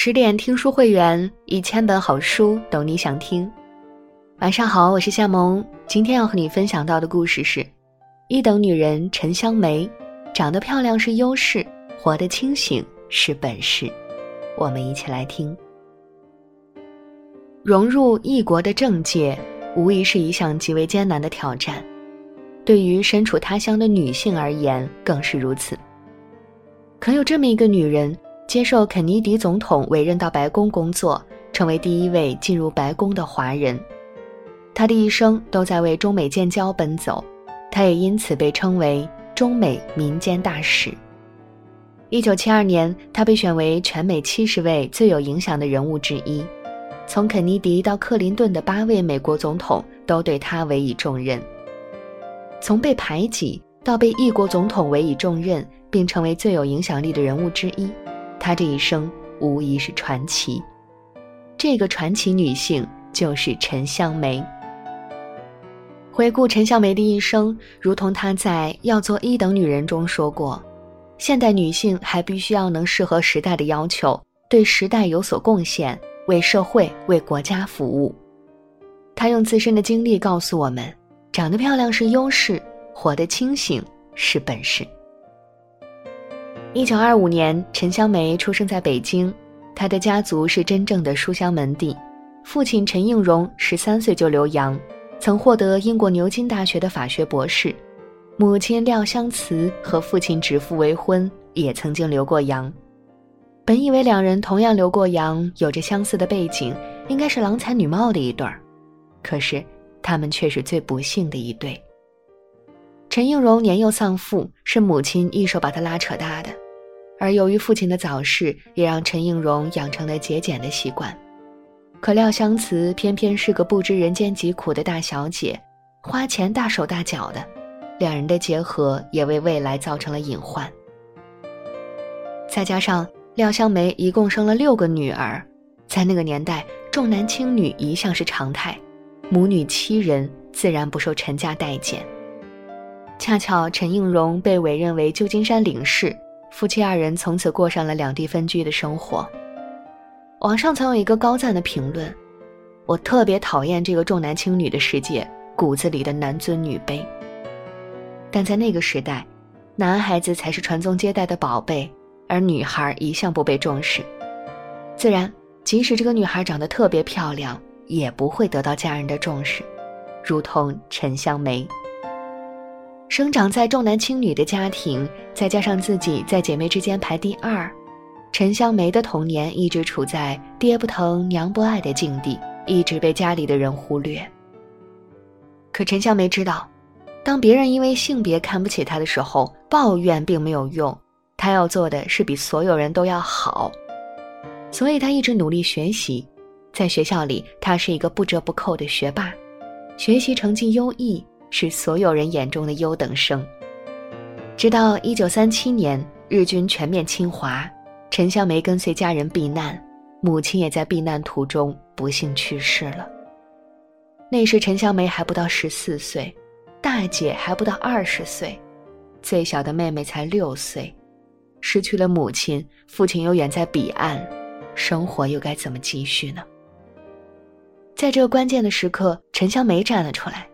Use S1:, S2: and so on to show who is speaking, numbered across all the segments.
S1: 十点听书会员，一千本好书，等你想听。晚上好，我是夏萌。今天要和你分享到的故事是：一等女人陈香梅，长得漂亮是优势，活得清醒是本事。我们一起来听。融入异国的政界，无疑是一项极为艰难的挑战，对于身处他乡的女性而言更是如此。可有这么一个女人，接受肯尼迪总统委任到白宫工作，成为第一位进入白宫的华人。他的一生都在为中美建交奔走，他也因此被称为中美民间大使。一九七二年，他被选为全美七十位最有影响的人物之一，从肯尼迪到克林顿的八位美国总统都对他委以重任。从被排挤到被一国总统委以重任。并成为最有影响力的人物之一，她这一生无疑是传奇。这个传奇女性就是陈香梅。回顾陈香梅的一生，如同她在《要做一等女人》中说过：“现代女性还必须要能适合时代的要求，对时代有所贡献，为社会、为国家服务。”她用自身的经历告诉我们：长得漂亮是优势，活得清醒是本事。一九二五年，陈香梅出生在北京。她的家族是真正的书香门第，父亲陈应荣十三岁就留洋，曾获得英国牛津大学的法学博士；母亲廖香慈和父亲指腹为婚，也曾经留过洋。本以为两人同样留过洋，有着相似的背景，应该是郎才女貌的一对儿，可是他们却是最不幸的一对。陈应荣年幼丧父，是母亲一手把他拉扯大的，而由于父亲的早逝，也让陈应荣养成了节俭的习惯。可廖香慈偏偏是个不知人间疾苦的大小姐，花钱大手大脚的，两人的结合也为未来造成了隐患。再加上廖香梅一共生了六个女儿，在那个年代重男轻女一向是常态，母女七人自然不受陈家待见。恰巧陈应荣被委任为旧金山领事，夫妻二人从此过上了两地分居的生活。网上曾有一个高赞的评论：“我特别讨厌这个重男轻女的世界，骨子里的男尊女卑。”但在那个时代，男孩子才是传宗接代的宝贝，而女孩一向不被重视。自然，即使这个女孩长得特别漂亮，也不会得到家人的重视，如同陈香梅。生长在重男轻女的家庭，再加上自己在姐妹之间排第二，陈香梅的童年一直处在爹不疼娘不爱的境地，一直被家里的人忽略。可陈香梅知道，当别人因为性别看不起她的时候，抱怨并没有用，她要做的是比所有人都要好，所以她一直努力学习，在学校里，她是一个不折不扣的学霸，学习成绩优异。是所有人眼中的优等生。直到一九三七年，日军全面侵华，陈香梅跟随家人避难，母亲也在避难途中不幸去世了。那时陈香梅还不到十四岁，大姐还不到二十岁，最小的妹妹才六岁，失去了母亲，父亲又远在彼岸，生活又该怎么继续呢？在这个关键的时刻，陈香梅站了出来。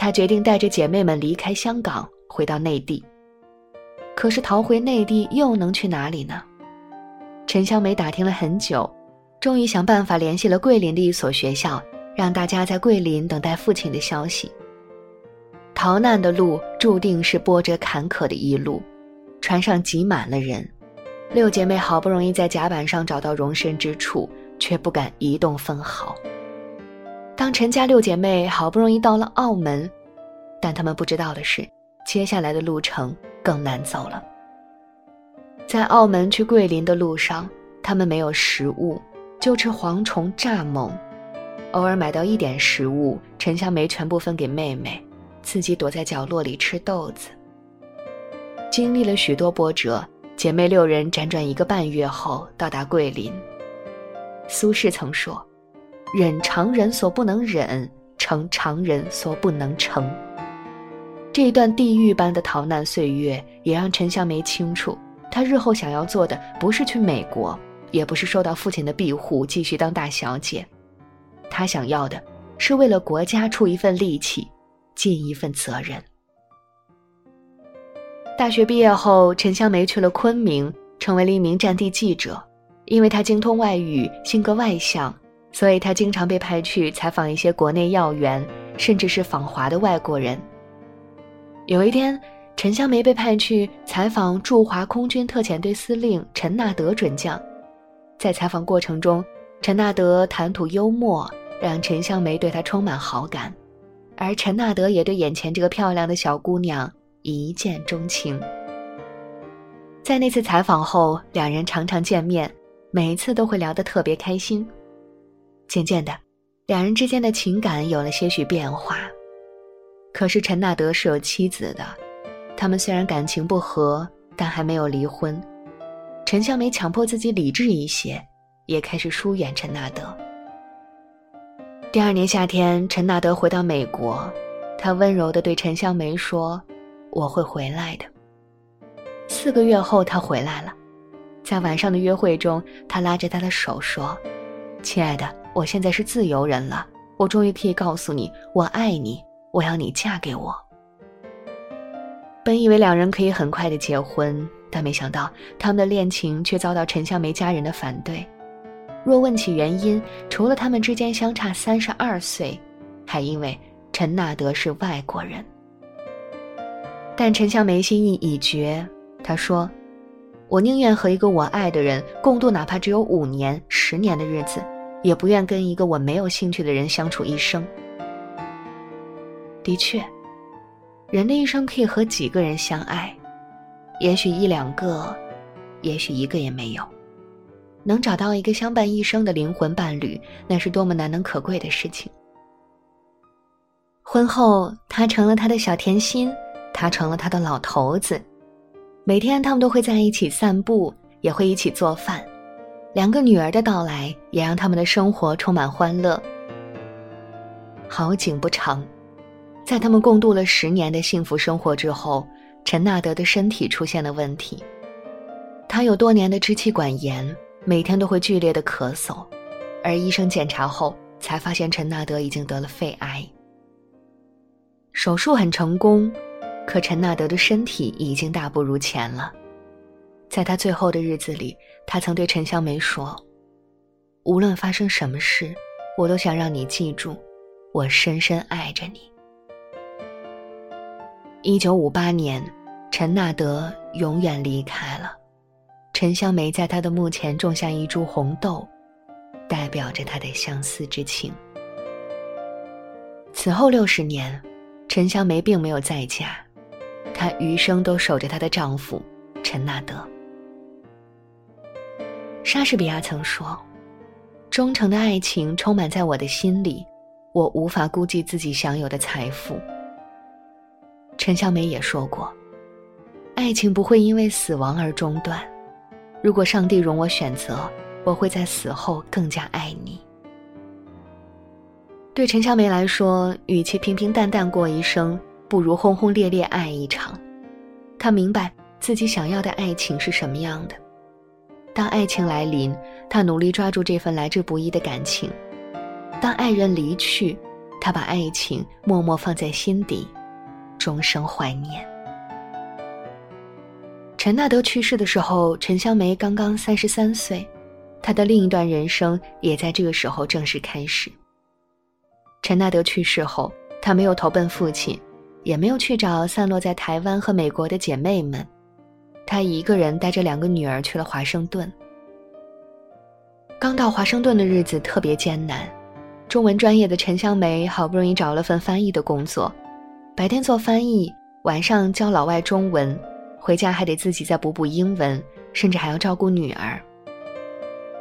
S1: 她决定带着姐妹们离开香港，回到内地。可是逃回内地又能去哪里呢？陈香梅打听了很久，终于想办法联系了桂林的一所学校，让大家在桂林等待父亲的消息。逃难的路注定是波折坎坷的一路，船上挤满了人，六姐妹好不容易在甲板上找到容身之处，却不敢移动分毫。当陈家六姐妹好不容易到了澳门，但她们不知道的是，接下来的路程更难走了。在澳门去桂林的路上，她们没有食物，就吃蝗虫蚱蜢，偶尔买到一点食物，陈香梅全部分给妹妹，自己躲在角落里吃豆子。经历了许多波折，姐妹六人辗转一个半月后到达桂林。苏轼曾说。忍常人所不能忍，成常人所不能成。这一段地狱般的逃难岁月，也让陈香梅清楚，她日后想要做的不是去美国，也不是受到父亲的庇护继续当大小姐，她想要的是为了国家出一份力气，尽一份责任。大学毕业后，陈香梅去了昆明，成为了一名战地记者。因为她精通外语，性格外向，所以他经常被派去采访一些国内要员，甚至是访华的外国人。有一天，陈香梅被派去采访驻华空军特遣队司令陈纳德准将。在采访过程中，陈纳德谈吐幽默，让陈香梅对他充满好感，而陈纳德也对眼前这个漂亮的小姑娘一见钟情。在那次采访后，两人常常见面，每一次都会聊得特别开心。渐渐的，两人之间的情感有了些许变化。可是陈纳德是有妻子的，他们虽然感情不和，但还没有离婚。陈香梅强迫自己理智一些，也开始疏远陈纳德。第二年夏天，陈纳德回到美国，他温柔地对陈香梅说：“我会回来的。”四个月后，他回来了，在晚上的约会中，他拉着她的手说：“亲爱的，我现在是自由人了，我终于可以告诉你，我爱你，我要你嫁给我。”本以为两人可以很快的结婚。但没想到，他们的恋情却遭到陈香梅家人的反对。若问起原因，除了他们之间相差三十二岁，还因为陈纳德是外国人。但陈香梅心意已决，她说：“我宁愿和一个我爱的人共度哪怕只有五年、十年的日子，也不愿跟一个我没有兴趣的人相处一生。”的确，人的一生可以和几个人相爱。也许一两个，也许一个也没有，能找到一个相伴一生的灵魂伴侣，那是多么难能可贵的事情。婚后，他成了他的小甜心，他成了他的老头子。每天，他们都会在一起散步，也会一起做饭。两个女儿的到来，也让他们的生活充满欢乐。好景不长，在他们共度了十年的幸福生活之后。陈纳德的身体出现了问题，他有多年的支气管炎，每天都会剧烈的咳嗽，而医生检查后才发现陈纳德已经得了肺癌。手术很成功，可陈纳德的身体已经大不如前了。在他最后的日子里，他曾对陈香梅说：“无论发生什么事，我都想让你记住，我深深爱着你。”一九五八年。陈纳德永远离开了，陈香梅在他的墓前种下一株红豆，代表着他的相思之情。此后六十年，陈香梅并没有再嫁，她余生都守着她的丈夫陈纳德。莎士比亚曾说：“忠诚的爱情充满在我的心里，我无法估计自己享有的财富。”陈香梅也说过。爱情不会因为死亡而中断。如果上帝容我选择，我会在死后更加爱你。对陈香梅来说，与其平平淡淡过一生，不如轰轰烈烈爱一场。她明白自己想要的爱情是什么样的。当爱情来临，他努力抓住这份来之不易的感情；当爱人离去，他把爱情默默放在心底，终生怀念。陈纳德去世的时候，陈香梅刚刚三十三岁，她的另一段人生也在这个时候正式开始。陈纳德去世后，她没有投奔父亲，也没有去找散落在台湾和美国的姐妹们，他一个人带着两个女儿去了华盛顿。刚到华盛顿的日子特别艰难，中文专业的陈香梅好不容易找了份翻译的工作，白天做翻译，晚上教老外中文。回家还得自己再补补英文，甚至还要照顾女儿。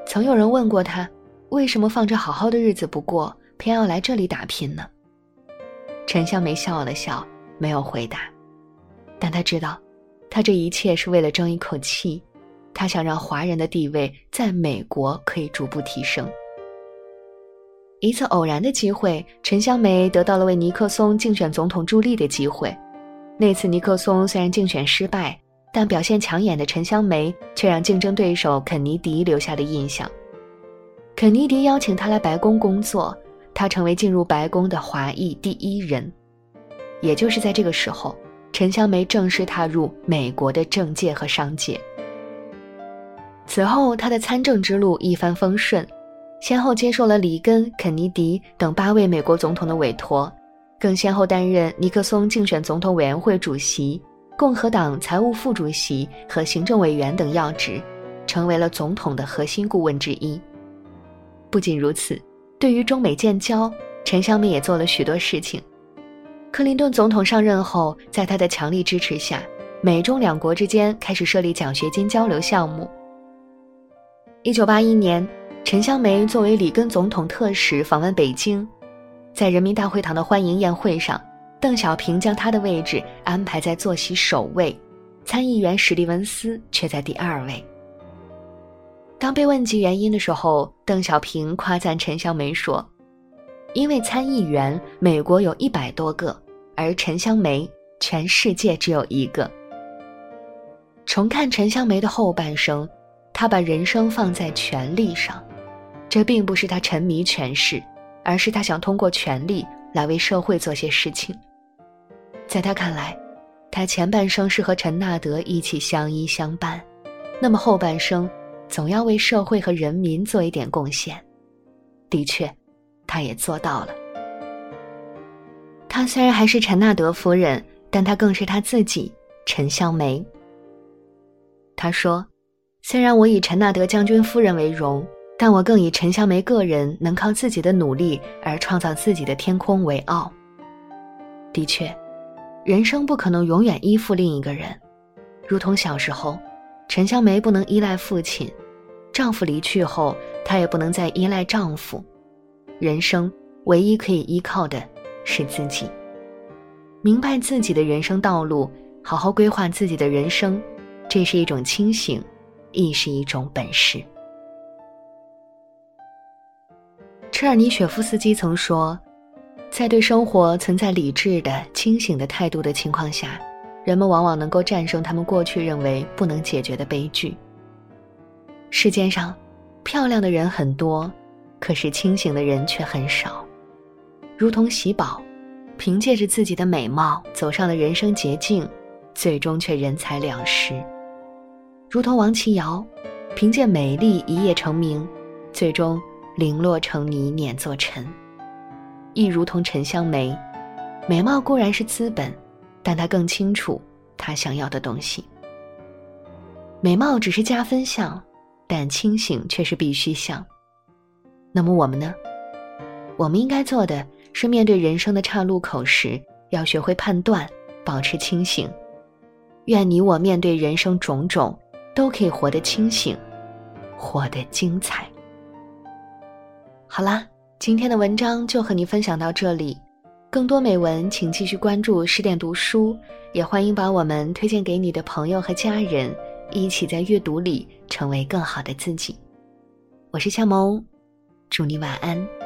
S1: 曾有人问过他，为什么放着好好的日子不过，偏要来这里打拼呢？陈香梅笑了笑，没有回答。但他知道，他这一切是为了争一口气，他想让华人的地位在美国可以逐步提升。一次偶然的机会，陈香梅得到了为尼克松竞选总统助力的机会。那次尼克松虽然竞选失败。但表现抢眼的陈香梅却让竞争对手肯尼迪留下了印象。肯尼迪邀请他来白宫工作，他成为进入白宫的华裔第一人。也就是在这个时候，陈香梅正式踏入美国的政界和商界。此后，他的参政之路一帆风顺，先后接受了里根、肯尼迪等八位美国总统的委托，更先后担任尼克松竞选总统委员会主席、共和党财务副主席和行政委员等要职，成为了总统的核心顾问之一。不仅如此，对于中美建交，陈香梅也做了许多事情。克林顿总统上任后，在他的强力支持下，美中两国之间开始设立奖学金交流项目。一九八一年，陈香梅作为里根总统特使访问北京，在人民大会堂的欢迎宴会上，邓小平将他的位置安排在坐席首位，参议员史蒂文斯却在第二位。当被问及原因的时候，邓小平夸赞陈香梅说：“因为参议员美国有一百多个，而陈香梅全世界只有一个。”重看陈香梅的后半生。他把人生放在权力上，这并不是他沉迷权势，而是他想通过权力来为社会做些事情。在他看来，他前半生是和陈纳德一起相依相伴，那么后半生总要为社会和人民做一点贡献。的确，他也做到了。她虽然还是陈纳德夫人，但她更是她自己，陈香梅。他说。虽然我以陈纳德将军夫人为荣，但我更以陈香梅个人能靠自己的努力而创造自己的天空为傲。的确，人生不可能永远依附另一个人，如同小时候，陈香梅不能依赖父亲，丈夫离去后，她也不能再依赖丈夫。人生唯一可以依靠的是自己。明白自己的人生道路，好好规划自己的人生，这是一种清醒。亦是一种本事。车尔尼雪夫斯基曾说，在对生活存在理智的、清醒的态度的情况下，人们往往能够战胜他们过去认为不能解决的悲剧。世间上，漂亮的人很多，可是清醒的人却很少。如同喜宝，凭借着自己的美貌走上了人生捷径，最终却人财两失。如同王琦瑶，凭借美丽一夜成名，最终零落成泥碾作尘；亦如同陈香梅，美貌固然是资本，但她更清楚她想要的东西。美貌只是加分项，但清醒却是必须项。那么我们呢？我们应该做的是，面对人生的岔路口时，要学会判断，保持清醒。愿你我面对人生种种。都可以活得清醒，活得精彩。好啦，今天的文章就和你分享到这里。更多美文，请继续关注十点读书，也欢迎把我们推荐给你的朋友和家人，一起在阅读里成为更好的自己。我是夏萌，祝你晚安。